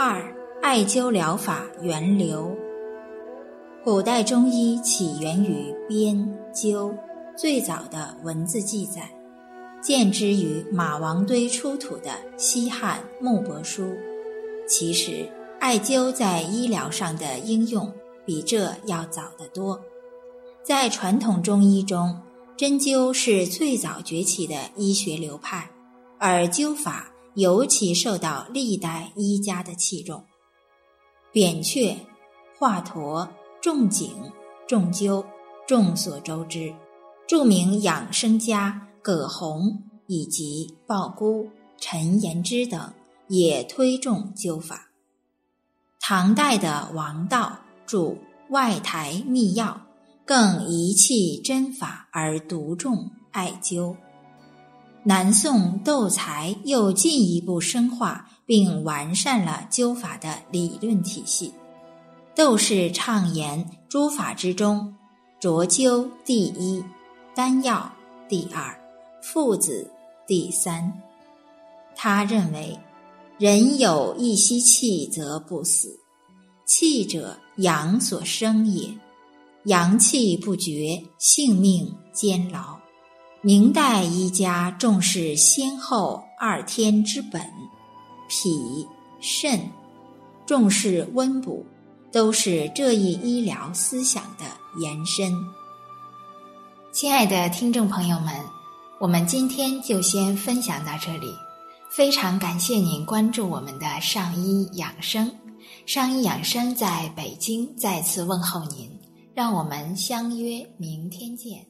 二、艾灸疗法源流。古代中医起源于编灸，最早的文字记载见之于马王堆出土的西汉木帛书。其实，艾灸在医疗上的应用比这要早得多。在传统中医中，针灸是最早崛起的医学流派，而灸法。尤其受到历代医家的器重，扁鹊、华佗、仲景、仲灸，众所周知。著名养生家葛洪以及鲍姑、陈延之等也推重灸法。唐代的王道著《外台秘要》，更遗弃针法而独重艾灸。南宋窦才又进一步深化并完善了灸法的理论体系。窦氏畅言诸法之中，浊灸第一，丹药第二，附子第三。他认为，人有一息气则不死，气者阳所生也，阳气不绝，性命坚牢。明代医家重视先后二天之本，脾、肾，重视温补，都是这一医疗思想的延伸。亲爱的听众朋友们，我们今天就先分享到这里，非常感谢您关注我们的上医养生。上医养生在北京再次问候您，让我们相约明天见。